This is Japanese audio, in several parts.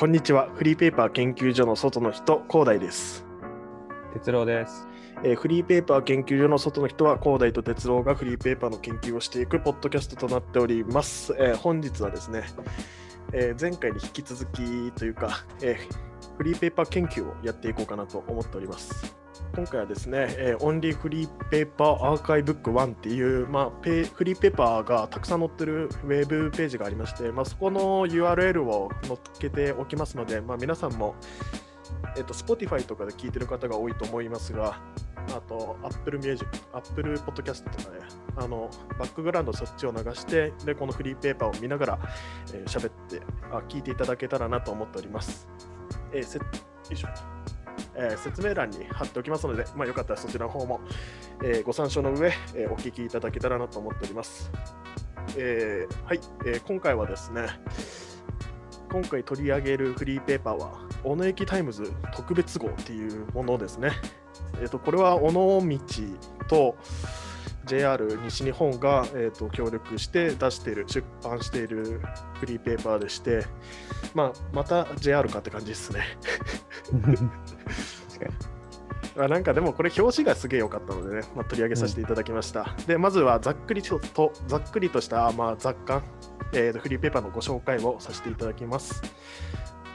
こんにちは。フリーペーパー研究所の外の人、広大です。哲郎です。えーフリーペーパー研究所の外の人は、広大と哲郎がフリーペーパーの研究をしていくポッドキャストとなっております。えー本日はですね、えー前回に引き続きというか、えーフリーペーパー研究をやっていこうかなと思っております。今回はですね、えーオンリーフリーペーパーアーカイブック1っていう、まあ、ペフリーペーパーがたくさん載ってるウェブページがありまして、まあ、そこの URL を載っけておきますので、まあ、皆さんも、えっと Spotify とかで聞いてる方が多いと思いますが、あと Apple Music、Apple Podcast とかで、あのバックグラウンドそっちを流して、でこのフリーペーパーを見ながら喋、えーってあ、聞いていただけたらなと思っております。えーせよいしょえー説明欄に貼っておきますので、まあ、よかったらそちらの方も、えーご参照の上、えーお聞きいただけたらなと思っております。えはい、え今回はですね、今回取り上げるフリーペーパーは、おのえき Times 特別号っていうものですね。えー、とこれは尾道と JR 西日本が、えー、と協力して出している、出版しているフリーペーパーでして、まあ、また JR かって感じですね。あなんかでもこれ表紙がすげえ良かったのでね、まあ、取り上げさせていただきました。で、まずはざっくりととざっくりとした、まあ、雑感、えーとフリーペーパーのご紹介をさせていただきます。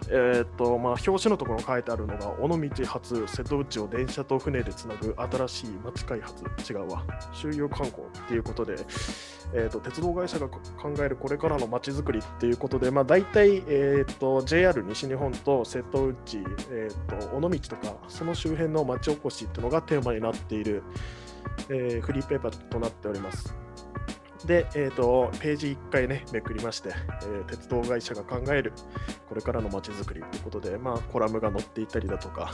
えーとまあ、表紙のところに書いてあるのが、尾道発瀬戸内を電車と船でつなぐ新しい街開発、違うわ、周遊観光っていうことで、えー、と鉄道会社が考えるこれからの街づくりっていうことで、まあ、大体、えー、と JR 西日本と瀬戸内、えー、と尾道とか、その周辺の町おこしっていうのがテーマになっている、えーフリーペーパーとなっております。で、えー、とページ1回ね、めくりまして、えー鉄道会社が考えるこれからの街づくりということで、まあ、コラムが載っていたりだとか、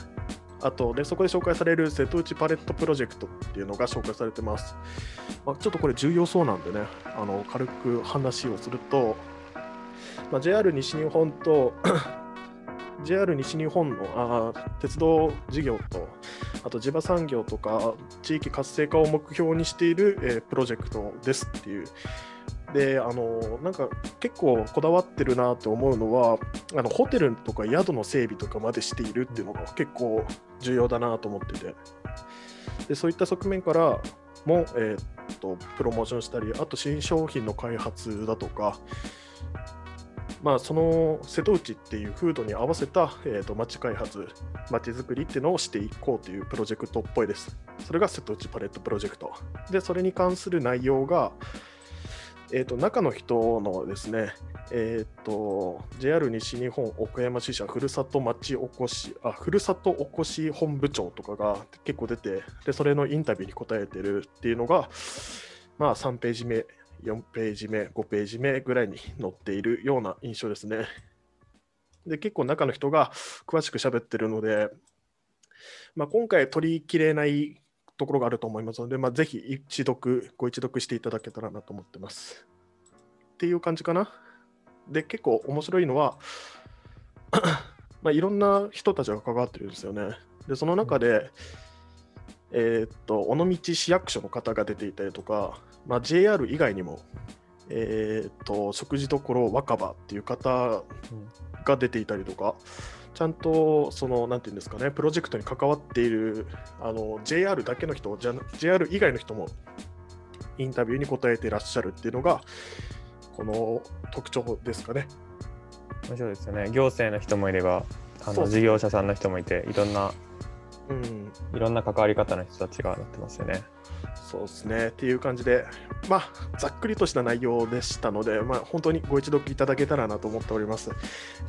あとで、そこで紹介される瀬戸内パレットプロジェクトっていうのが紹介されてます。まあ、ちょっとこれ重要そうなんでね、あの軽く話をすると、まあ、JR 西日本と JR 西日本のあ鉄道事業と、あと地場産業とか地域活性化を目標にしている、えープロジェクトですっていう。で、あのなんか結構こだわってるなと思うのは、あのホテルとか宿の整備とかまでしているっていうのが結構重要だなと思ってて。でそういった側面からも、えーっとプロモーションしたり、あと新商品の開発だとか、まあ、その瀬戸内っていう風土に合わせた、えー、と街開発、街づくりっていうのをしていこうというプロジェクトっぽいです。それが瀬戸内パレットプロジェクト。で、それに関する内容が、えー、と中の人のですね、えー、と JR 西日本岡山支社ふるさと町おこしあふるさとおこし本部長とかが結構出てでそれのインタビューに答えてるっていうのが、まあ、3ページ目4ページ目5ページ目ぐらいに載っているような印象ですね。で結構中の人が詳しく喋ってるので、まあ、今回取りきれないところがあると思いますので、まあ、ぜひ一読、ご一読していただけたらなと思ってます。っていう感じかな。で、結構面白いのは、まあ、いろんな人たちが関わってるんですよね。で、その中で、えーっと、尾道市役所の方が出ていたりとか、まあ、JR 以外にも、えーっと、食事処若葉っていう方が出ていたりとか、ちゃんとその、なんていうんですかね、プロジェクトに関わっているあの JR だけの人、じゃ JR 以外の人もインタビューに答えていらっしゃるっていうのが、この特徴ですかね。面白いですよね。行政の人もいれば、あの事業者さんの人もいて、いろんな、うん、いろんな関わり方の人たちがなってますよね。そうですね。っていう感じで、まあ、ざっくりとした内容でしたので、まあ、本当にご一読いただけたらなと思っております。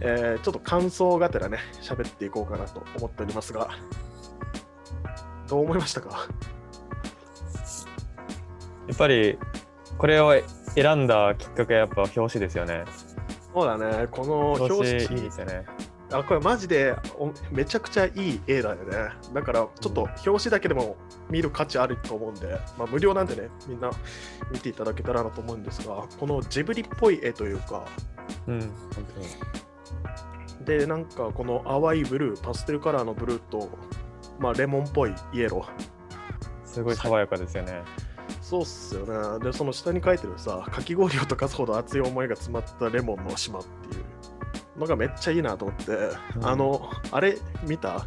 えーちょっと感想がてらね、喋っていこうかなと思っておりますが、どう思いましたか？やっぱり、これを選んだきっかけはやっぱ表紙ですよね。そうだね、この表紙いいですよね。あこれマジでおめちゃくちゃいい絵だよね。だからちょっと表紙だけでも見る価値あると思うんで、まあ、無料なんでね、みんな見ていただけたらなと思うんですが、このジブリっぽい絵というか、うん、本当に。で、なんかこの淡いブルー、パステルカラーのブルーと、まあ、レモンっぽいイエロー。すごい爽やかですよね。そうっすよね。で、その下に書いてるさ、かき氷を溶かすほど熱い思いが詰まったレモンの島っていう。のがめっちゃいいなと思って、うんあの、あれ見た？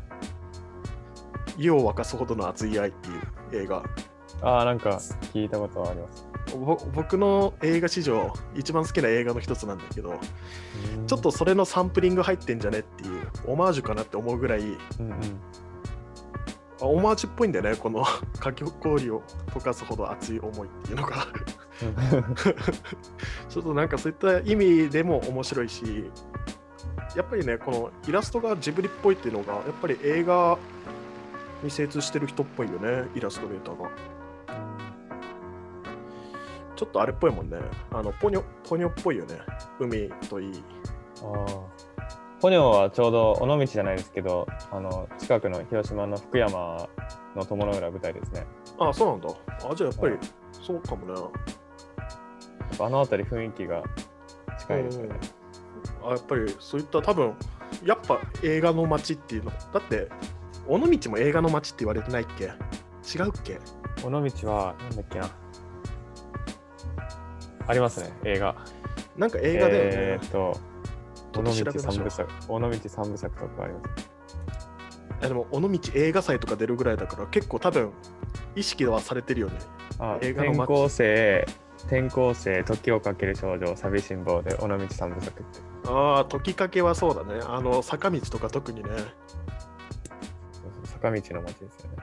湯を沸かすほどの熱い愛っていう映画。ああ、なんか聞いたことはあります。ぼ僕の映画史上一番好きな映画の一つなんだけど、ちょっとそれのサンプリング入ってんじゃねっていう、オマージュかなって思うぐらい、うんうん。あオマージュっぽいんだよね、このかき氷を溶かすほど熱い思いっていうのが。ちょっとなんかそういった意味でも面白いし、やっぱりね、このイラストがジブリっぽいっていうのが、やっぱり映画に精通してる人っぽいよね、イラストレーターが。ちょっとあれっぽいもんね。あの、ポニョ、ポニョっぽいよね。海といい。ああ。ポニョはちょうど尾道じゃないですけど、あの近くの広島の福山の友の浦舞台ですね。あそうなんだ。あ、じゃあやっぱり、そうかもね。あの辺り雰囲気が近いですよね。あやっぱりそういった多分やっぱ映画の街っていうの。だって尾道も映画の街って言われてないっけ？違うっけ？尾道は、なんだっけな。ありますね、映画。なんか映画だよね、えーっと、尾道三部作、尾道三部作とかあります。いやでも尾道映画祭とか出るぐらいだから結構多分意識はされてるよね。あ、映画の街。転校生、転校生、時をかける少女、寂しん坊で尾道三部作って。ああ時かけはそうだねあの坂道とか特にねそうそう坂道の街ですよね。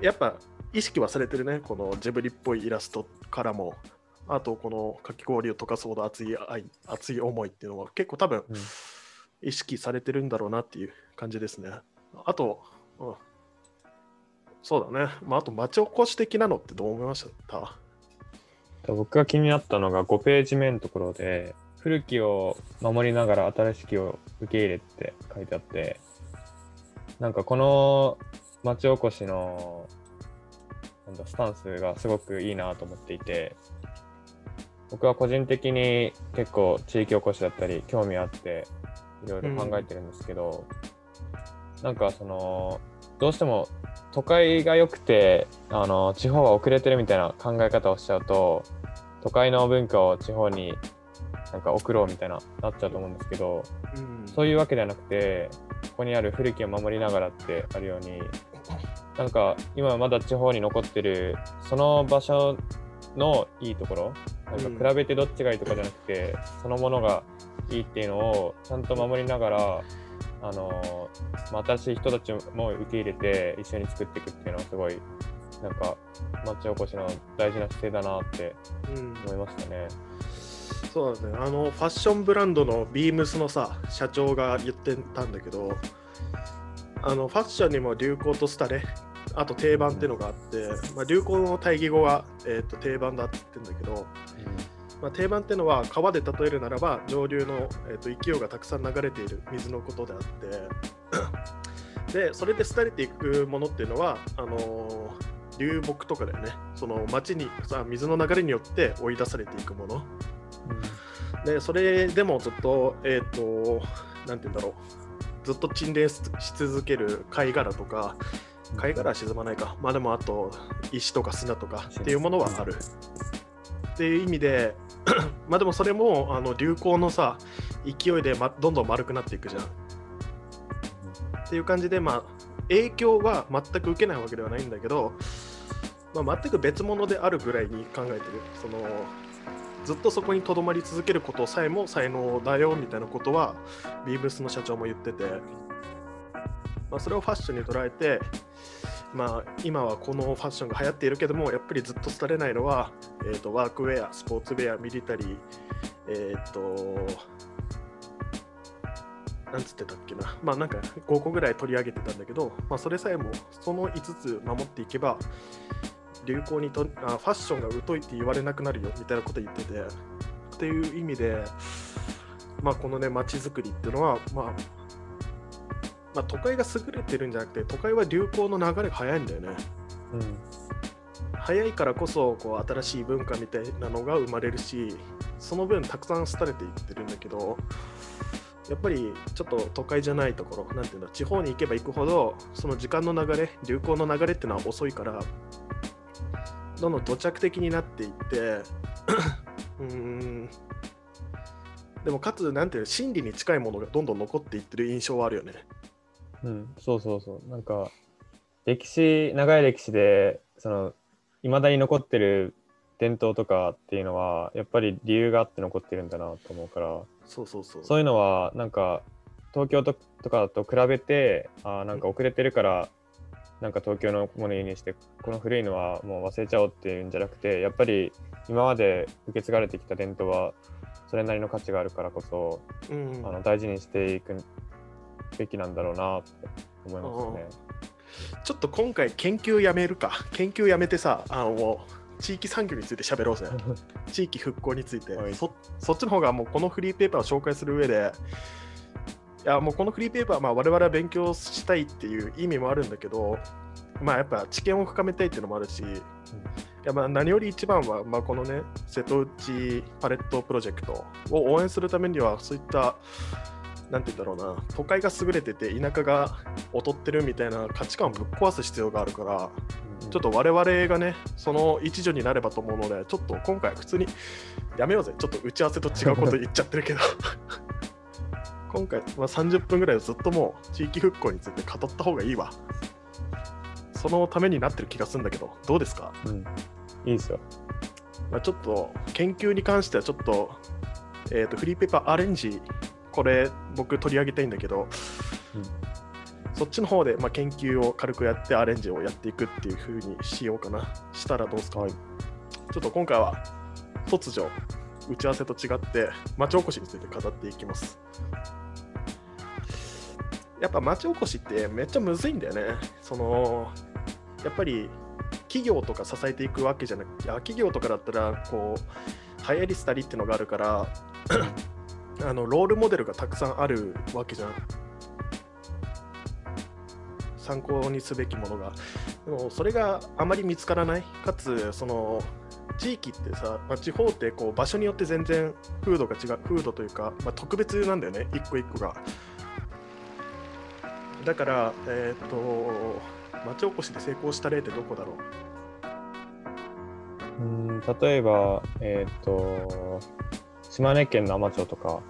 やっぱ意識はされてるねこのジブリっぽいイラストからもあとこのかき氷を溶かすほど熱い愛熱い思いっていうのは結構多分うん意識されてるんだろうなっていう感じですね。あと、うん、そうだね。まあ、あと町おこし的なのってどう思いました？僕が気になったのが5ページ目のところで古きを守りながら新しきを受け入れって書いてあってなんかこの町おこしのなんだスタンスがすごくいいなと思っていて僕は個人的に結構地域おこしだったり興味あっていろいろ考えてるんですけど、なんかそのどうしても都会が良くてあの地方は遅れてるみたいな考え方をしちゃうと都会の文化を地方になんか送ろうみたいななっちゃうと思うんですけどうん。そういうわけではなくてここにある古きを守りながらってあるようになんか今まだ地方に残ってるその場所のいいところなんか比べてどっちがいいとかじゃなくて、そのものがいいっていうのをちゃんと守りながらあのまあ新しい人たちも受け入れて一緒に作っていくっていうのはすごいなんか町おこしの大事な姿勢だなってうん思いましたね。そうだね。あの、ファッションブランドのビームスのさ、社長が言ってたんだけど、あの、ファッションにも流行と廃れ、あと定番っていうのがあって、まあ、流行の対義語は、えー、と定番だって言ってんだけど、まあ、定番っていうのは川で例えるならば上流の、えー、と勢いがたくさん流れている水のことであってでそれで廃れていくものっていうのはあのー流木とかだよね。その町にさ水の流れによって追い出されていくもの。でそれでもずっとえっ、となんて言うんだろう。ずっと沈殿しし続ける貝殻とか貝殻は沈まないか。まあでもあと石とか砂とかっていうものはあるっていう意味で まあでもそれもあの流行のさ勢いで、ま、どんどん丸くなっていくじゃん。っていう感じでまあ影響は全く受けないわけではないんだけど、まあ、全く別物であるぐらいに考えてる。そのずっとそこにとどまり続けることさえも才能だよみたいなことはビーブスの社長も言ってて、まあ、それをファッションに捉えてまあ、今はこのファッションが流行っているけどもやっぱりずっと廃れないのは、えー、とワークウェアスポーツウェアミリタリーえっ、となんつってたっけな。まあなんか5個ぐらい取り上げてたんだけど、まあ、それさえもその5つ守っていけば流行にとあファッションが疎いって言われなくなるよみたいなこと言ってて。っていう意味でまあこのね街づくりっていうのはまあまあ、都会が優れてるんじゃなくて都会は流行の流れが早いんだよね。うん早いからこそこう新しい文化みたいなのが生まれるしその分たくさん廃れていってるんだけどやっぱりちょっと都会じゃないところなんていうんだ地方に行けば行くほどその時間の流れ流行の流れっていうのは遅いからどんどん土着的になっていってうん。でもかつなんていうの真理に近いものがどんどん残っていってる印象はあるよね。うん、そうそうそう。なんか、歴史、長い歴史で、その、いまだに残ってる伝統とかっていうのは、やっぱり理由があって残ってるんだなと思うから、そうそうそう。そういうのは、なんか、東京ととかと比べて、あーなんか遅れてるから、なんか東京のもの輸入して、この古いのはもう忘れちゃおうっていうんじゃなくて、やっぱり今まで受け継がれてきた伝統は、それなりの価値があるからこそ、うん。あの大事にしていくべきなんだろうなって思いますね。ちょっと今回研究やめるか。研究やめてさあの地域産業について喋ろうぜ。地域復興について、はい。そそっちの方がもうこのフリーペーパーを紹介する上でいやもうこのフリーペーパーはまあ我々は勉強したいっていう意味もあるんだけどまあやっぱ知見を深めたいっていうのもあるし、いやまあ何より一番はまあこのね瀬戸内パレットプロジェクトを応援するためにはそういったなんて言うんだろうな都会が優れてて田舎が劣ってるみたいな価値観をぶっ壊す必要があるからちょっと我々がね、その一助になればと思うので、ちょっと今回普通にやめようぜ。ちょっと打ち合わせと違うこと言っちゃってるけど。今回、まあ、30分ぐらいずっともう地域復興について語った方がいいわ。そのためになってる気がするんだけど、どうですか、うん、いいですよ。まあ、ちょっと研究に関してはちょっと,、えー、とフリーペーパーアレンジ、これ僕取り上げたいんだけど、うんそっちの方で、まあ、研究を軽くやってアレンジをやっていくっていう風にしようかな。したらどうですか、ちょっと今回は突如打ち合わせと違って町おこしについて語っていきます。やっぱ町おこしってめっちゃむずいんだよね。そのやっぱり企業とか支えていくわけじゃなくて、企業とかだったらこう流行り廃りっていうのがあるからあのロールモデルがたくさんあるわけじゃん。参考にすべきものが。でもそれがあまり見つからない。かつ、その地域ってさ、まあ、地方ってこう場所によって全然風土が違う、風土というか、まあ、特別なんだよね、一個一個が。だから、えっ、と、町おこしで成功した例ってどこだろう？うん例えば、えっ、と、島根県の海士町とか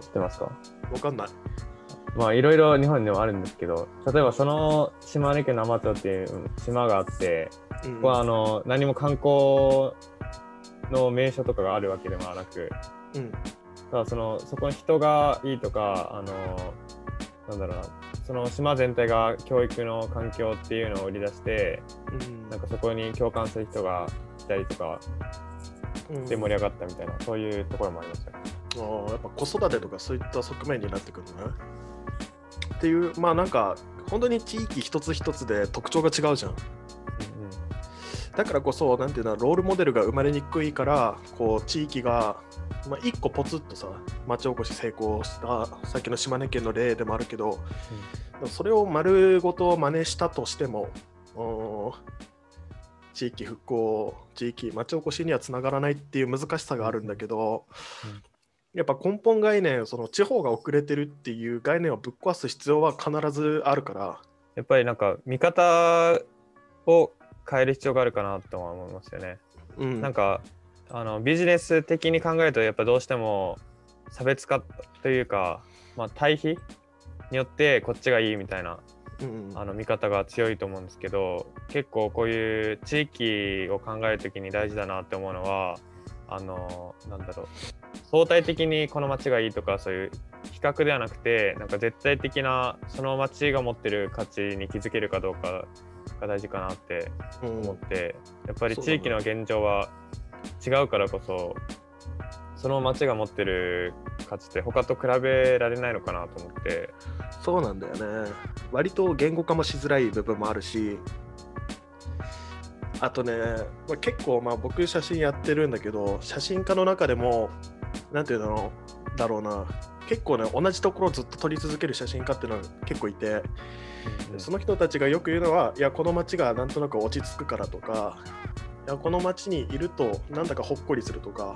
知ってますか？あ、わかんない。まあいろいろ日本にもあるんですけど、例えばその島根県の海士町っていう島があって、うん。ここはあの何も観光の名所とかがあるわけでもなく、うん、ただそのそこに人がいいとか、あのなんだろうな、その島全体が教育の環境っていうのを売り出して、うん。なんかそこに共感する人がいたりとかうん。で盛り上がったみたいな、そういうところもありましたね。やっぱ子育てとかそういった側面になってくるね。っていう、まあなんか、本当に地域一つ一つで特徴が違うじゃん。だからこそ、なんていうの、ロールモデルが生まれにくいから、こう、地域が、まあ、一個ポツッとさ、町おこし成功した、さっきの島根県の例でもあるけど、それを丸ごと真似したとしても、うん地域復興、地域、町おこしにはつながらないっていう難しさがあるんだけど、うんやっぱ根本概念、その地方が遅れてるっていう概念をぶっ壊す必要は必ずあるから、やっぱりなんか見方を変える必要があるかなとは思いますよね。うん、なんかあのビジネス的に考えるとやっぱどうしても差別化というか、まあ、対比によってこっちがいいみたいなうんあの見方が強いと思うんですけど結構こういう地域を考える時に大事だなって思うのはあのなんだろう相対的にこの街がいいとかそういう比較ではなくてなんか絶対的なその街が持ってる価値に気づけるかどうかが大事かなって思って、やっぱり地域の現状は違うからこそその町が持ってる価値って他と比べられないのかなと思ってそうなんだよね。割と言語化もしづらい部分もあるし、あとね、まあ、結構まあ僕写真やってるんだけど、写真家の中でも、なんていうのだろうな、結構ね、同じところをずっと撮り続ける写真家っていうのが結構いて、その人たちがよく言うのは、いや、この街がなんとなく落ち着くからとか、いやこの街にいるとなんだかほっこりするとか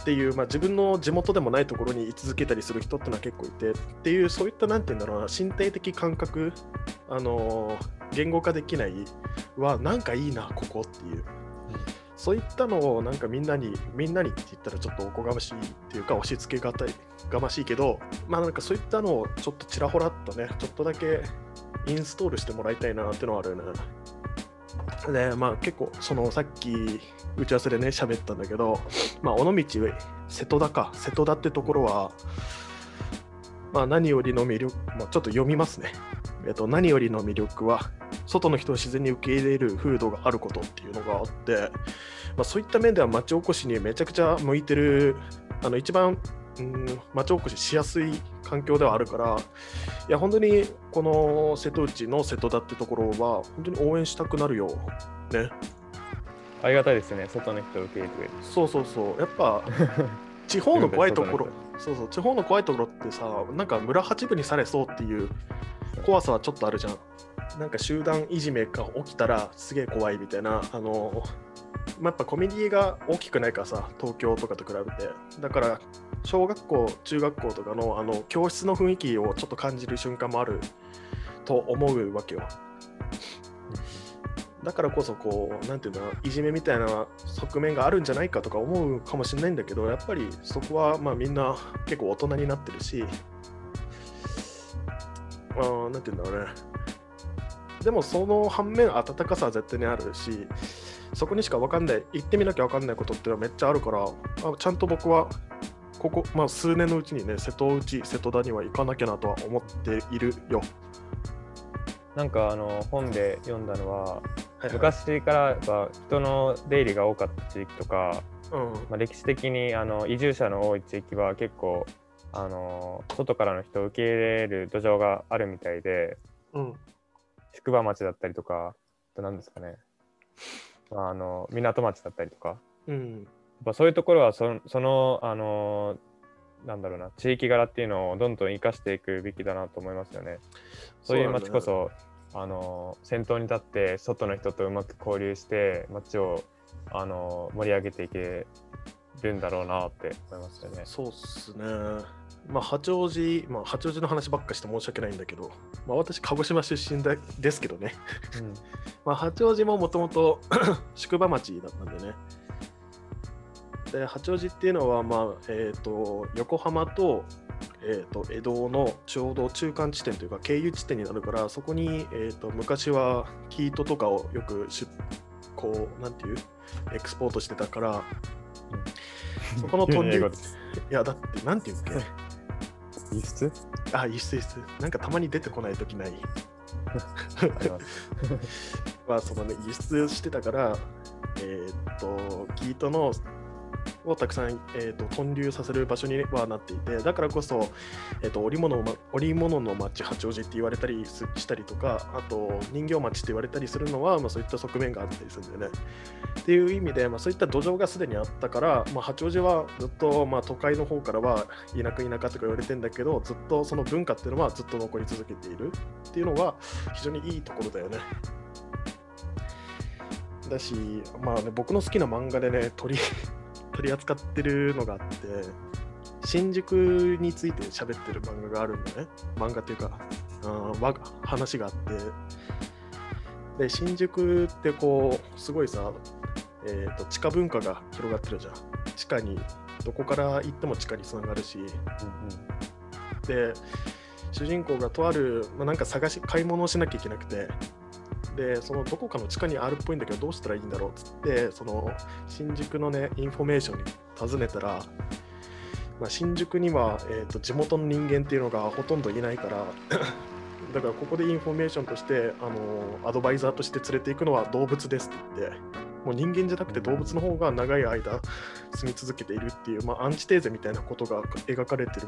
っていう、まあ、自分の地元でもないところに居続けたりする人ってのは結構いてっていうそういったなんて言うんだろうな身体的感覚、あのー言語化できないはなんかいいなここっていうそういったのをなんかみんなに、みんなにって言ったらちょっとおこがましいっていうか、押し付けがたい、がましいけど、まあなんかそういったのをちょっとちらほらっとね、ちょっとだけインストールしてもらいたいなってのはあるよね。で、まあ結構、そのさっき打ち合わせでね、喋ったんだけど、まあ尾道、瀬戸田か、瀬戸田ってところは、まあ何よりの魅力、まあ、ちょっと読みますね。えっと、何よりの魅力は、外の人を自然に受け入れる風土があることっていうのがあって、まあ、そういった面では町おこしにめちゃくちゃ向いてる、あの一番、うん、町おこししやすい環境ではあるから、いや、本当にこの瀬戸内の瀬戸田ってところは、本当に応援したくなるよ。ね。ありがたいですよね、外の人を受け入れてくれる。そうそうそう。やっぱ、地方の怖いところ、そうそう、地方の怖いところってさ、なんか村八分にされそうっていう怖さはちょっとあるじゃん。なんか集団いじめが起きたらすげえ怖いみたいな、あの、まあ、やっぱコミュニティが大きくないからさ、東京とかと比べて。だから、小学校、中学校とかのあの教室の雰囲気をちょっと感じる瞬間もあると思うわけよ。だからこそこう、なんていうんだいじめみたいな側面があるんじゃないかとか思うかもしれないんだけど、やっぱりそこはまあみんな結構大人になってるし、あなんていうんだろうね。でもその反面、温かさは絶対にあるし、そこにしか分かんない、行ってみなきゃ分かんないことっていうのはめっちゃあるから、あちゃんと僕はここ、まあ、数年のうちにね、瀬戸内、瀬戸田には行かなきゃなとは思っているよ。なんかあの本で読んだのは、はいはい。昔からやっぱ人の出入りが多かった地域とか、うん。まあ、歴史的にあの移住者の多い地域は結構あの外からの人を受け入れる土壌があるみたいでうん宿場町だったりとかあと何ですかねまああの港町だったりとかうんやっぱそういうところはそそのあのなんだろうな地域柄っていうのをどんどん生かしていくべきだなと思いますよね。そういう街こそあの先頭に立って外の人とうまく交流して街をあの盛り上げていけるんだろうなって思いますよね。そうっすね。まあ、八王子、まあ、八王子の話ばっかして申し訳ないんだけど、まあ、私、鹿児島出身だですけどね。うん まあ、八王子ももともと宿場町だったんでね。で、八王子っていうのは、まあ、えっ、と、横浜と、えー、と江戸のちょうど中間地点というか経由地点になるからそこに、えー、と昔は生糸とかをよくしこうなんていうエクスポートしてたからそこの急豚流に英語ですいやだってなんていうんっけ？輸出あ輸出輸出なんかたまに出てこない時ない？まあそのね輸出してたからえーっと生糸のをたくさん、えー、と豚流させる場所にはなっていてだからこそ、えー、と織物織物の町八王子って言われたりしたりとかあと人形町って言われたりするのは、まあ、そういった側面があったりするんだよね。っていう意味で、まあ、そういった土壌がすでにあったから、まあ、八王子はずっと、まあ、都会の方からは田舎田舎とか言われてんだけどずっとその文化っていうのはずっと残り続けているっていうのは非常にいいところだよね。だし、まあね、僕の好きな漫画でね取り取り扱ってるのがあって新宿について喋ってる漫画があるんだね。漫画っていうかあーわ話があって。で新宿ってこうすごいさ、えー、と地下文化が広がってるじゃん。地下にどこから行っても地下につながるし。で主人公がとある、まあ、なんか探し買い物をしなきゃいけなくてでそのどこかの地下にあるっぽいんだけどどうしたらいいんだろうっつってその新宿のねインフォメーションに尋ねたら、まあ、新宿には、えー、と地元の人間っていうのがほとんどいないから だからここでインフォメーションとしてあのアドバイザーとして連れていくのは動物ですって言ってもう人間じゃなくて動物の方が長い間住み続けているっていう、まあ、アンチテーゼみたいなことが描かれてる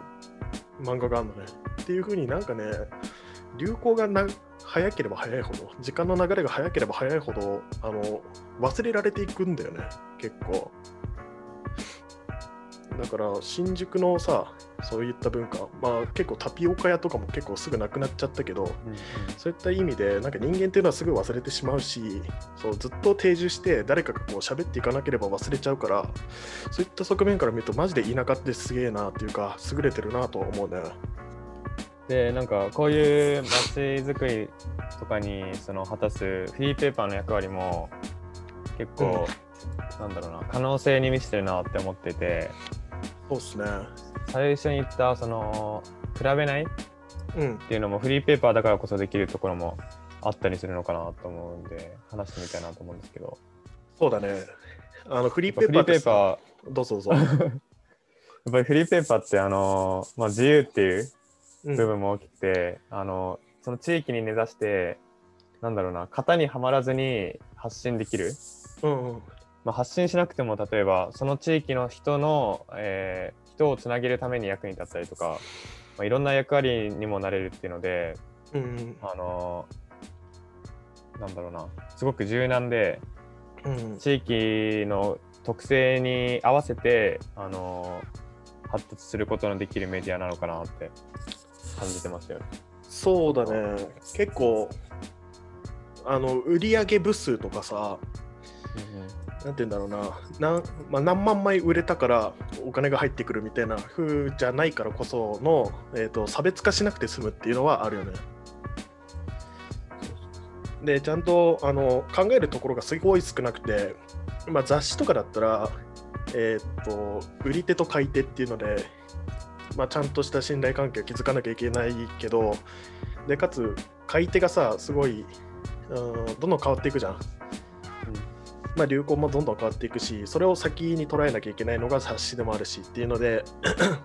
漫画があるのね。っていう風になんかね流行がな早ければ早いほど時間の流れが早ければ早いほどあの忘れられていくんだよね。結構。だから新宿のさそういった文化まあ結構タピオカ屋とかも結構すぐなくなっちゃったけどそういった意味でなんか人間っていうのはすぐ忘れてしまうしそうずっと定住して誰かがこう喋っていかなければ忘れちゃうからそういった側面から見るとマジで田舎ってすげえなっていうか優れてるなとは思うねでなんかこういう街づくりとかにその果たすフリーペーパーの役割も結構、なんだろうな可能性に満ちてるなって思っててそうっすね。最初に言ったその比べない？っうん。ていうのもフリーペーパーだからこそできるところもあったりするのかなと思うんで話してみたいなと思うんですけどそうだね。あのフリーフリーペーペーパーどうぞどうぞ。やっぱりフリーペーパーってあの、まあ、自由っていううん部分も大きくて、あのその地域に根ざしてなんだろうな型にはまらずに発信できる、うんうん。まあ、発信しなくても例えばその地域の人の、えー人をつなげるために役に立ったりとか、まあ、いろんな役割にもなれるっていうのでうんうん。あのなんだろうなすごく柔軟でうん。地域の特性に合わせてあの発達することのできるメディアなのかなって感じてますよね。そうだね。結構、あの売上部数とかさ、なんて言うんだろうな、なんまあ、何万枚売れたからお金が入ってくるみたいな風じゃないからこその、えー、と差別化しなくて済むっていうのはあるよね。で、ちゃんとあの考えるところがすごい少なくて、まあ、雑誌とかだったら、えー、と売り手と買い手っていうので、まあ、ちゃんとした信頼関係を築かなきゃいけないけど、でかつ買い手がさ、すごい、うん、どんどん変わっていくじゃん。まあ、流行もどんどん変わっていくし、それを先に捉えなきゃいけないのが冊子でもあるしっていうので、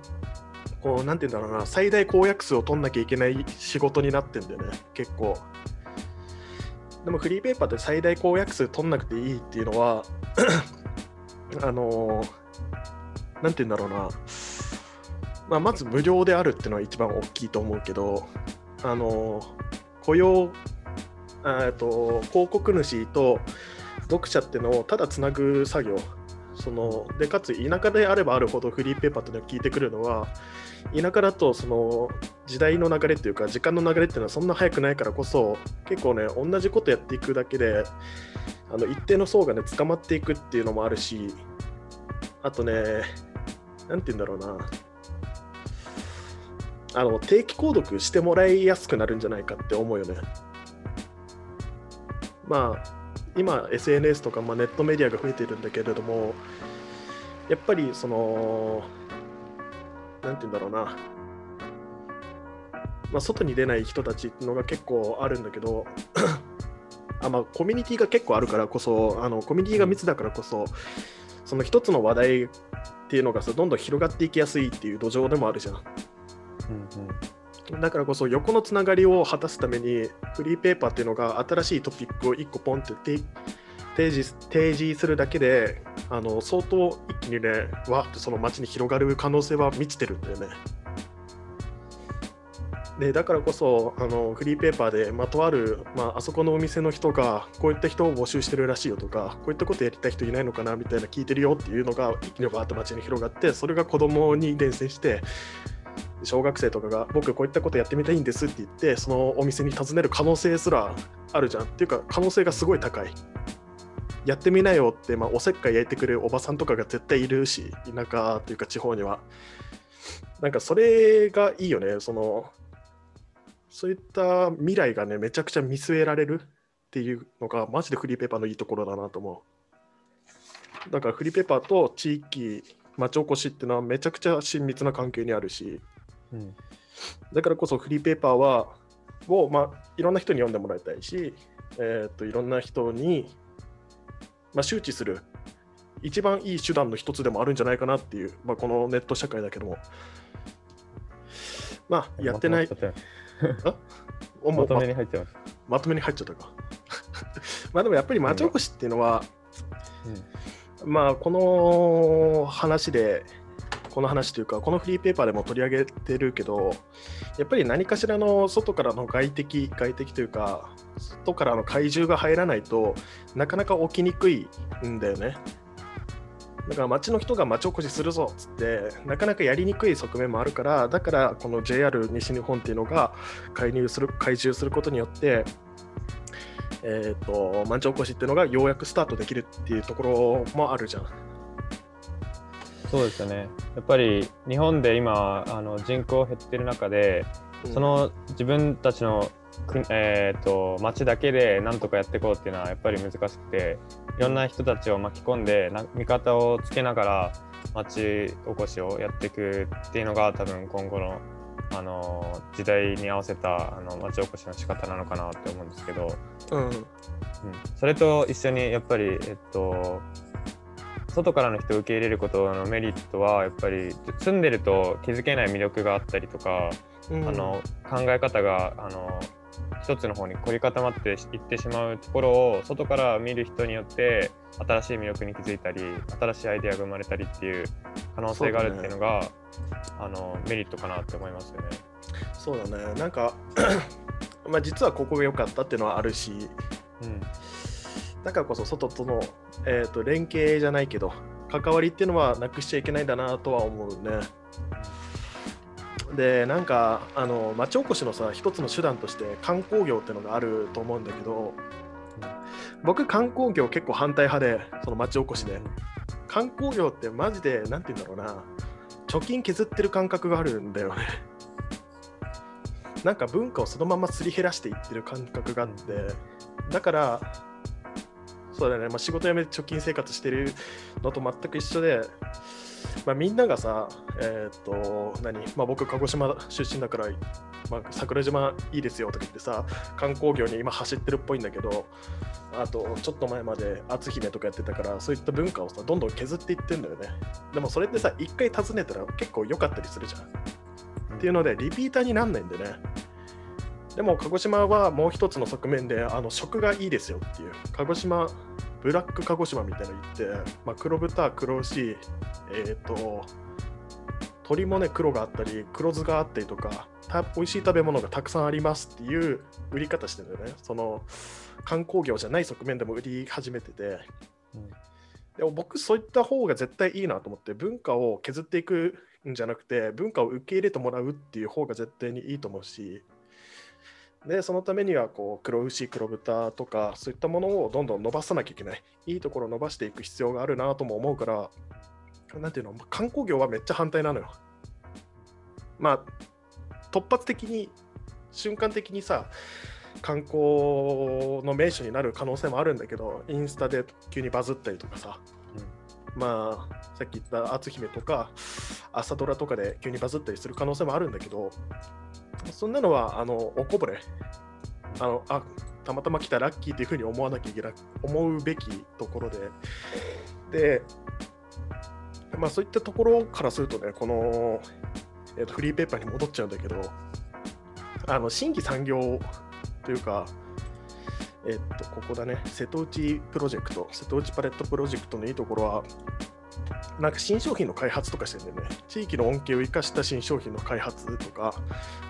こう、なんて言うんだろうな、最大公約数を取んなきゃいけない仕事になってんだよね、結構。でもフリーペーパーって最大公約数取んなくていいっていうのは、あのーなんて言うんだろうな、まあ、まず無料であるっていうのは一番大きいと思うけど、あの雇用、あと広告主と読者っていうのをただつなぐ作業。そのでかつ田舎であればあるほどフリーペーパーっていうのが聞いてくるのは田舎だとその時代の流れっていうか時間の流れっていうのはそんな早くないからこそ結構ね同じことやっていくだけであの一定の層がね捕まっていくっていうのもあるしあとねなんて言うんだろうな。あの定期購読してもらいやすくなるんじゃないかって思うよねまあ今 SNS とか、まあ、ネットメディアが増えてるんだけれどもやっぱりそのなんて言うんだろうな、まあ、外に出ない人たちっていうのが結構あるんだけど あ、まあ、コミュニティが結構あるからこそあのコミュニティが密だからこそその一つの話題っていうのがさどんどん広がっていきやすいっていう土壌でもあるじゃん。うんうんだからこそ横のつながりを果たすためにフリーペーパーっていうのが新しいトピックを1個ポンって提示提示するだけであの相当一気にねわってその街に広がる可能性は満ちてるんだよね。でだからこそあのフリーペーパーで、まあ、とある、まあ、あそこのお店の人がこういった人を募集してるらしいよとかこういったことやりたい人いないのかなみたいな聞いてるよっていうのが一気にバーッと街に広がってそれが子供に伝染して小学生とかが僕こういったことやってみたいんですって言ってそのお店に訪ねる可能性すらあるじゃん。っていうか可能性がすごい高い。やってみなよって、まあ、おせっかい焼いてくれるおばさんとかが絶対いるし田舎というか地方には。なんかそれがいいよね。そのそういった未来がねめちゃくちゃ見据えられるっていうのがマジでフリーペーパーのいいところだなと思う。だからフリーペーパーと地域町おこしっていうのはめちゃくちゃ親密な関係にあるしうん。だからこそフリーペーパーはを、まあ、いろんな人に読んでもらいたいし、えー、といろんな人に、まあ、周知する一番いい手段の一つでもあるんじゃないかなっていう、まあ、このネット社会だけども。まあやってない。まとめに入っちゃいました。まとめに入っちゃったか。まあでもやっぱり町おこしっていうのは、まあこの話でこの話というかこのフリーペーパーでも取り上げてるけどやっぱり何かしらの外からの外敵外敵というか外からの怪獣が入らないとなかなか起きにくいんだよねだから町の人が町おこしするぞっつってなかなかやりにくい側面もあるからだからこの JR 西日本っていうのが介入する介入することによってえー、と町おこしっていうのがようやくスタートできるっていうところもあるじゃん。そうですよね。やっぱり日本で今あの人口減ってる中でうん。その自分たちのく、えー、と町だけでなんとかやっていこうっていうのはやっぱり難しくていろんな人たちを巻き込んでな味方をつけながら町おこしをやっていくっていうのが多分今後の、あの時代に合わせたあの町おこしの仕方なのかなって思うんですけど、うん。うん、それと一緒にやっぱりえっと外からの人を受け入れることのメリットはやっぱり住んでると気づけない魅力があったりとか、うん。あの考え方があの一つの方に凝り固まっていってしまうところを外から見る人によって新しい魅力に気づいたり新しいアイデアが生まれたりっていう可能性があるっていうのがあのメリットかなって思いますよね。そうだね。なんか まあ実はここが良かったっていうのはあるしうんだからこそ外との、えー、と連携じゃないけど関わりっていうのはなくしちゃいけないんだなとは思うね。でなんかあの町おこしのさ一つの手段として観光業っていうのがあると思うんだけど僕観光業結構反対派でその町おこしで。観光業ってマジでなんて言うんだろうな。貯金削ってる感覚があるんだよね。なんか文化をそのまますり減らしていってる感覚があって。だからそうだね、まあ、仕事辞めて貯金生活してるのと全く一緒で、まあ、みんながさ、えーと、何、まあ、僕、鹿児島出身だから、まあ、桜島いいですよとか言ってさ、観光業に今走ってるっぽいんだけど、あと、ちょっと前まで篤姫とかやってたから、そういった文化をさ、どんどん削っていってんだよね。でもそれってさ、一回訪ねたら結構良かったりするじゃん。っていうので、リピーターになんないんでね。でも鹿児島はもう一つの側面であの食がいいですよっていう。鹿児島ブラック鹿児島みたいなの言って、まあ、黒豚黒牛えっ、と鶏もね黒があったり黒酢があったりとかた美味しい食べ物がたくさんありますっていう売り方してるんだよね。その観光業じゃない側面でも売り始めてて。うん。でも僕そういった方が絶対いいなと思って文化を削っていくんじゃなくて文化を受け入れてもらうっていう方が絶対にいいと思うしでそのためにはこう黒牛黒豚とかそういったものをどんどん伸ばさなきゃいけない。いいところを伸ばしていく必要があるなとも思うからなんていうの観光業はめっちゃ反対なのよ。まあ突発的に瞬間的にさ観光の名所になる可能性もあるんだけどインスタで急にバズったりとかさ、まあさっき言った篤姫とか朝ドラとかで急にバズったりする可能性もあるんだけどそんなのはあのおこぼれ。あのあたまたま来たラッキーっていうふうに思わなきゃいけない思うべきところで。でまあそういったところからするとねこの、えーとフリーペーパーに戻っちゃうんだけどあの新規産業というかえっと、ここだね、瀬戸内プロジェクト、瀬戸内パレットプロジェクトのいいところは、なんか新商品の開発とかしてるんだよね。地域の恩恵を生かした新商品の開発とか、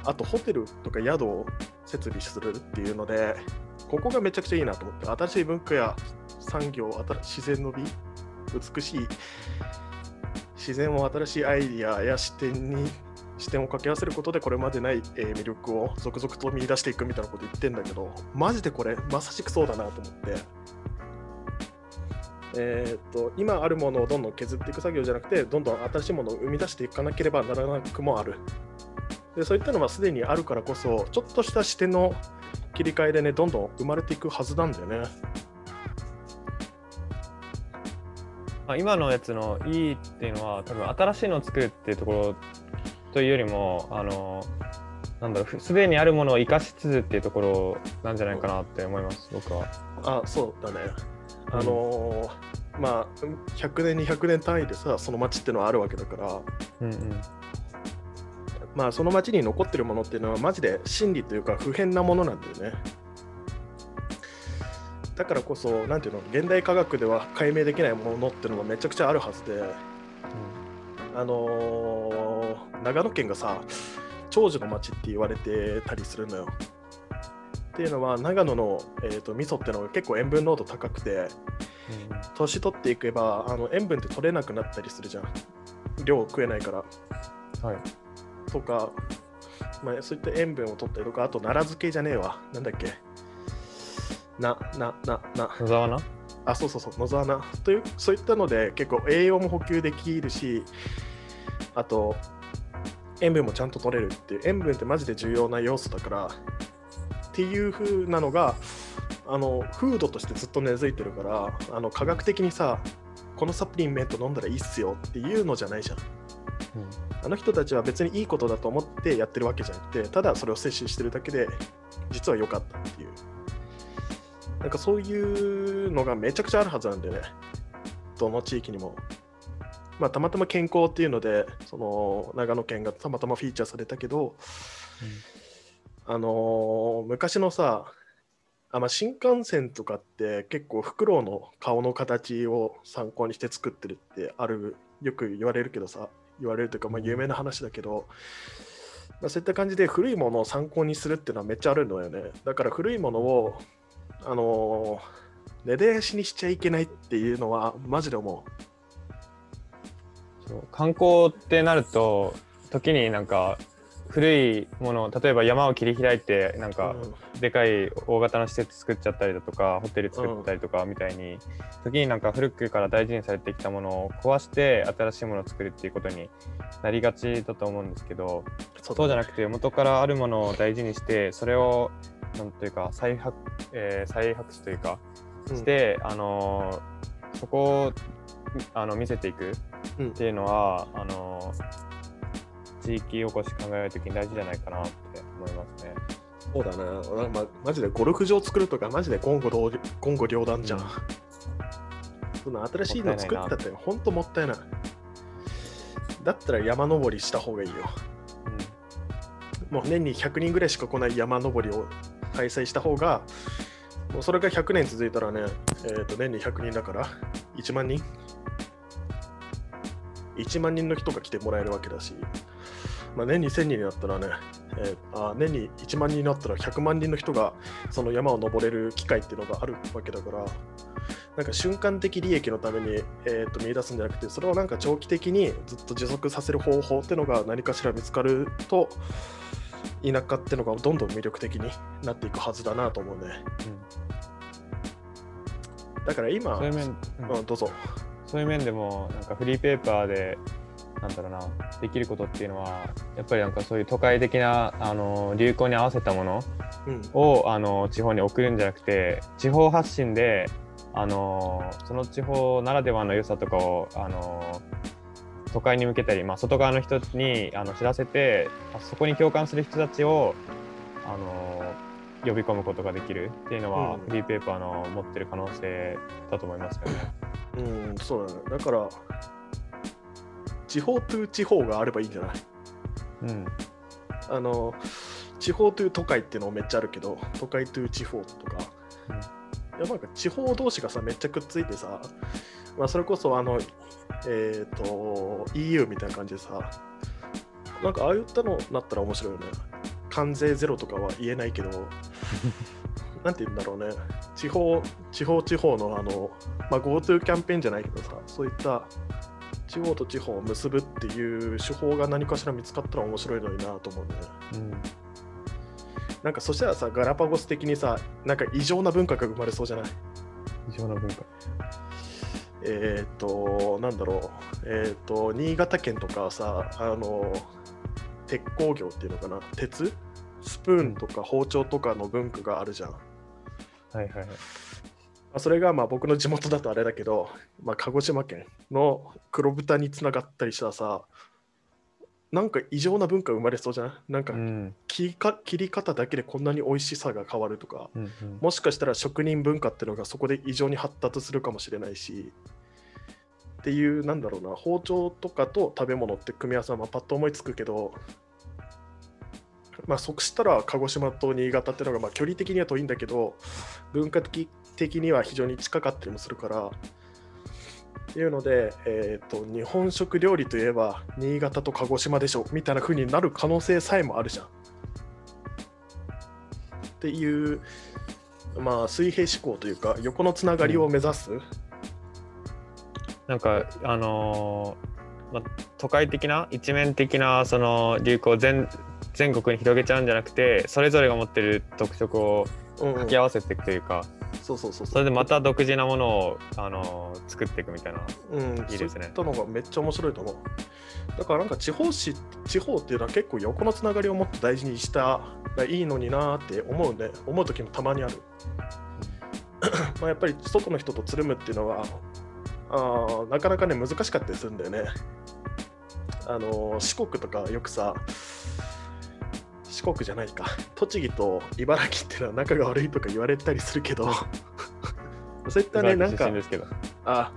あとホテルとか宿を設備するっていうので、ここがめちゃくちゃいいなと思って、新しい文化や産業、自然の美、美しい自然を新しいアイディアや視点に視点を掛け合わせることでこれまでない、え魅力を続々と見出していくみたいなこと言ってんだけどマジでこれまさしくそうだなと思ってえーっと今あるものをどんどん削っていく作業じゃなくてどんどん新しいものを生み出していかなければならなくもある。でそういったのはすでにあるからこそちょっとした視点の切り替えでねどんどん生まれていくはずなんだよね。まあ、今のやつのいいっていうのは多分新しいのを作るっていうところというよりもあのなんだろうふすでにあるものを生かしつつっていうところなんじゃないかなって思います僕は。あそうだね。あのーまあ100年200年単位でさその町ってのはあるわけだからうんうんまあその町に残ってるものっていうのはマジで真理というか不変なものなんだよね。だからこそ、なんていうの、現代科学では解明できないものっていうのがめちゃくちゃあるはずで、あのー長野県がさ、長寿の町って言われてたりするのよ。っていうのは、長野の、えー、と味噌ってのが結構塩分濃度高くて、年取っていけばあの塩分って取れなくなったりするじゃん。量食えないから。うんはいとか、まあ、そういった塩分を取ったりとか、あと奈良漬けじゃねえわ。なんだっけ。な、な、な、な。野沢なあ、そうそうそう、野沢菜という、そういったので結構栄養も補給できるし、あと、塩分もちゃんと取れるっていう塩分ってマジで重要な要素だからっていう風なのがあのフードとしてずっと根付いてるからあの科学的にさこのサプリメント飲んだらいいっすよっていうのじゃないじゃん。あの人たちは別にいいことだと思ってやってるわけじゃなくてただそれを摂取してるだけで実は良かったっていう。なんかそういうのがめちゃくちゃあるはずなんでね。どの地域にも。まあ、たまたま健康っていうので、その長野県がたまたまフィーチャーされたけど、うん、あのー、昔のさあ、まあ、新幹線とかって結構フクロウの顔の形を参考にして作ってるってあるよく言われるけどさ言われるというか、まあ、有名な話だけど、まあ、そういった感じで古いものを参考にするっていうのはめっちゃあるのよね。だから古いものをあのー、根絶やしにしちゃいけないっていうのはマジで思う観光ってなると時になんか古いもの例えば山を切り開いてなんかでかい大型の施設作っちゃったりだとかホテル作ったりとかみたいに時になんか古くから大事にされてきたものを壊して新しいものを作るっていうことになりがちだと思うんですけどそうじゃなくて元からあるものを大事にしてそれをなんというか再発,、えー、再発掘というかして、うん、あのそこをあの見せていくっていうのは、うん、あの地域おこし考えるときに大事じゃないかなって思いますね。そうだな、ま、マジでゴルフ場作るとか、マジで言語言語両断じゃん。うん、その新しいの作ったって、ほんともったいない。だったら山登りした方がいいよ。うん、もう年に100人ぐらいしか来ない山登りを開催した方が、もうそれが100年続いたらね、えー、と年に100人だから1万人？1万人の人が来てもらえるわけだし、まあ、年に1000人になったらね、えー、あ年に1万人になったら100万人の人がその山を登れる機会っていうのがあるわけだからなんか瞬間的利益のために、えー、と見出すんじゃなくてそれをなんか長期的にずっと持続させる方法っていうのが何かしら見つかると田舎っていうのがどんどん魅力的になっていくはずだなと思うね、うん、だから今そういう面、うん、どうぞ。そういう面でもなんかフリーペーパーでなんだろうなできることっていうのはやっぱりなんかそういう都会的なあの流行に合わせたものを、うん、あの地方に送るんじゃなくて地方発信であのその地方ならではの良さとかをあの都会に向けたり、まあ、外側の人にあの知らせてそこに共感する人たちをあの呼び込むことができるっていうのは、うん、フリーペーパーの持ってる可能性だと思いますけどね。うん、そうだね。だから、地方という地方があればいいんじゃない？うん。あの、地方という都会っていうのもめっちゃあるけど、都会という地方とか、うん、いやなんか地方同士がさ、めっちゃくっついてさ、まあ、それこそあの、えっ、ー、と、EU みたいな感じでさ、なんかああいったのなったら面白いよね。関税ゼロとかは言えないけど、なんて言うんだろうね、地方、地方地方のあの、まあ、GoTo キャンペーンじゃないけどさ、そういった地方と地方を結ぶっていう手法が何かしら見つかったら面白いのになと思うんだよね。うん、なんかそしたらさ、ガラパゴス的にさ、なんか異常な文化が生まれそうじゃない？異常な文化えっ、と、なんだろう、えっ、と、新潟県とかさ、あの、鉄鋼業っていうのかな、鉄？スプーンとか包丁とかの文化があるじゃん。はいはいはい。まそれがまあ僕の地元だとあれだけど、まあ、鹿児島県の黒豚につながったりしたらさ、なんか異常な文化生まれそうじゃない？なんか切りか切り方だけでこんなに美味しさが変わるとか、うんうん、もしかしたら職人文化っていうのがそこで異常に発達するかもしれないし、っていう、なんだろうな、包丁とかと食べ物って組み合わせはまあパッと思いつくけど、まあ、そしたら鹿児島と新潟っていうのがまあ距離的には遠いんだけど文化的的には非常に近かったりもするからっていうので、えーと、日本食料理といえば新潟と鹿児島でしょみたいな風になる可能性さえもあるじゃん。っていう、まあ、水平思考というか横のつながりを目指す？うん、なんかあのー、ま、都会的な一面的なその流行全全国に広げちゃうんじゃなくてそれぞれが持ってる特色を掛け合わせていくというか、そうそうそうそれでまた独自なものを、あのー作っていくみたいなうん、いいですねそういったのがめっちゃ面白いと思う。だからなんか地方紙、地方っていうのは結構横のつながりをもっと大事にしたらいいのになーって思うんで、思う時もたまにある。まあやっぱり外の人とつるむっていうのは、あーなかなかね、難しかったりするんだよね。あのー四国とかよくさ、四国じゃないか、栃木と茨城っていうのは仲が悪いとか言われたりするけど、そういったね、なんかあ、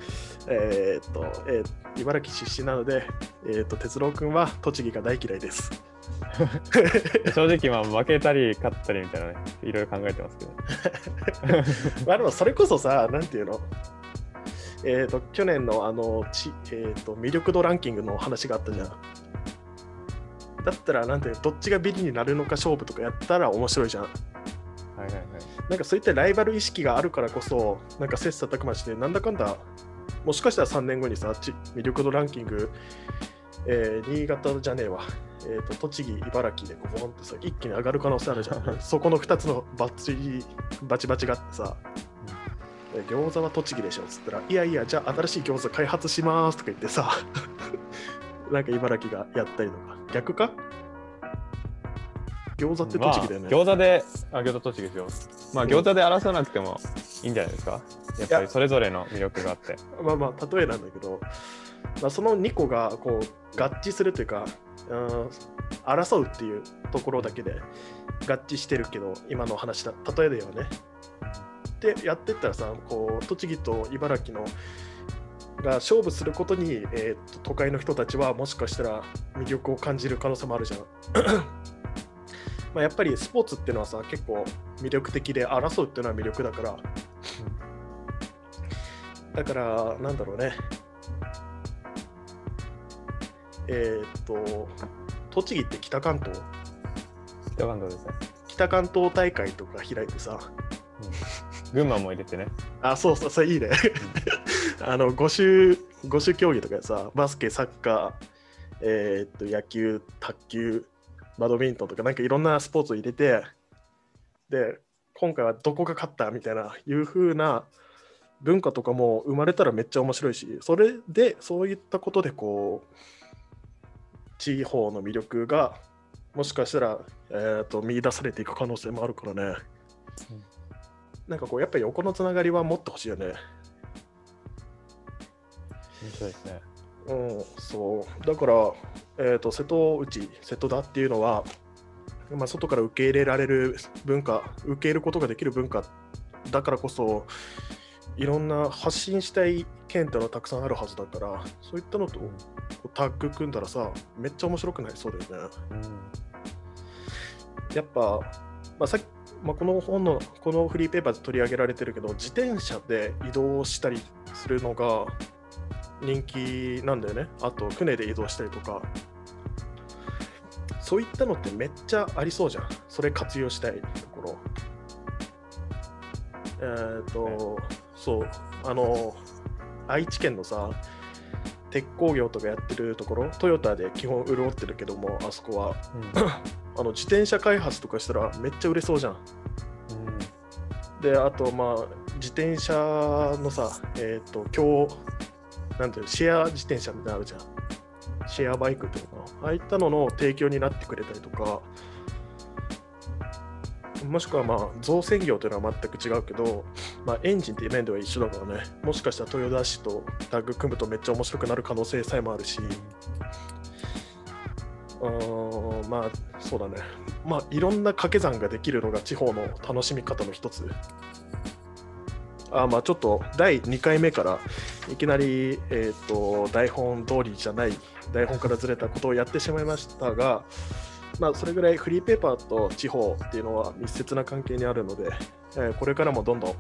えーっと、えー茨城出身なので、えーっと、哲郎君は栃木が大嫌いです。正直まあ負けたり勝ったりみたいなねいろいろ考えてますけど。まあでもそれこそさ、なんていうの？えーっと、去年のあの、ちえーっと、魅力度ランキングの話があったじゃん。だったら、なんてどっちがビリになるのか勝負とかやったら面白いじゃん。はいはいはいなんかそういったライバル意識があるからこそ、なんか切磋琢磨して、なんだかんだ、もしかしたら3年後にさ、ち魅力度ランキング、えー新潟じゃねえわ、えーと、栃木、茨城でこうボンってさ、一気に上がる可能性あるじゃん。そこの2つのバチバチバチがあってさ、え餃子は栃木でしょっつったら、いやいや、じゃあ新しい餃子開発しますとか言ってさ、なんか茨城がやったりとか、逆か？餃子って栃木だよね。まあ、餃子で、あ、餃子栃木ですよ。まあ、餃子で争わなくてもいいんじゃないですか？やっぱりそれぞれの魅力があって。まあまあ例えなんだけど、まあ、その2個がこう合致するというか、うん、争うっていうところだけで合致してるけど今の話だ例えではね。でやってったらさこう栃木と茨城のが勝負することに、えーと都会の人たちはもしかしたら魅力を感じる可能性もあるじゃん。まあやっぱりスポーツっていうのはさ結構魅力的で争うっていうのは魅力だから、だから、なんだろうね。えーっと、栃木って北関東？北関東ですね。北関東大会とか開いてさ、群馬も入れてね。あ、そうそう、それいいね。あの、5種、5種競技とかでさ、バスケ、サッカー、えーっと、野球、卓球、バドミントンとか、なんかいろんなスポーツを入れて、で、今回はどこが勝ったみたいな、いう風な文化とかも生まれたらめっちゃ面白いし、それで、そういったことで、こう、地方の魅力が、もしかしたら、えーっと、見出されていく可能性もあるからね。うんなんかこう、やっぱり横のつながりは持ってほしいよね。面白いですね。うん、そう。だから、えー、と瀬戸内、瀬戸田っていうのは、まあ、外から受け入れられる文化、受け入れることができる文化だからこそ、いろんな発信したい県ってのはたくさんあるはずだから、そういったのとタッグ組んだらさ、めっちゃ面白くなりそうだよね。うん。やっぱ、まあ、さっきまあ、この本のこのフリーペーパーで取り上げられてるけど自転車で移動したりするのが人気なんだよね。あと船で移動したりとか。そういったのってめっちゃありそうじゃん。それ活用したいところ。えっ、とそう。あの愛知県のさ鉄鋼業とかやってるところ。トヨタで基本潤ってるけどもあそこは。あの自転車開発とかしたらめっちゃ売れそうじゃん。で、あと、まあ、自転車のさ、えっ、と、今日、なんていうシェア自転車みたいなのあるじゃん。シェアバイクっていうのか。ああいったのの提供になってくれたりとか、もしくはまあ造船業というのは全く違うけど、まあ、エンジンっていう面では一緒だからね、もしかしたら豊田市とタッグ組むとめっちゃ面白くなる可能性さえもあるし、うーんまあそうだね。まあいろんな掛け算ができるのが地方の楽しみ方の一つ。あまあちょっと第2回目からいきなり、えー、と台本通りじゃない台本からずれたことをやってしまいましたが、まあ、それぐらいフリーペーパーと地方っていうのは密接な関係にあるので、えーこれからもどんどん、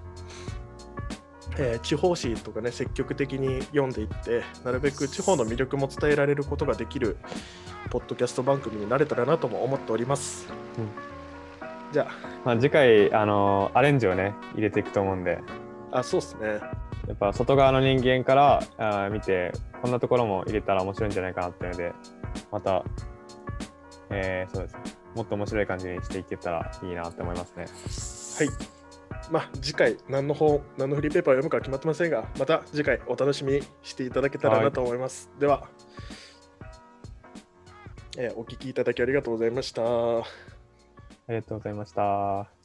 えー地方紙とかね積極的に読んでいってなるべく地方の魅力も伝えられることができるポッドキャスト番組になれたらなとも思っております。じゃまあ、次回、あのアレンジをね、入れていくと思うんで、あ、あそうですね。やっぱ外側の人間からあー見て、こんなところも入れたら面白いんじゃないかなっていうので、また、えーそうですね、もっと面白い感じにしていけたらいいなって思いますね。はい。まあ、次回、何の本、何のフリーペーパーを読むか決まってませんが、また次回お楽しみにしていただけたらなと思います。では、えーお聞きいただきありがとうございました。ありがとうございました。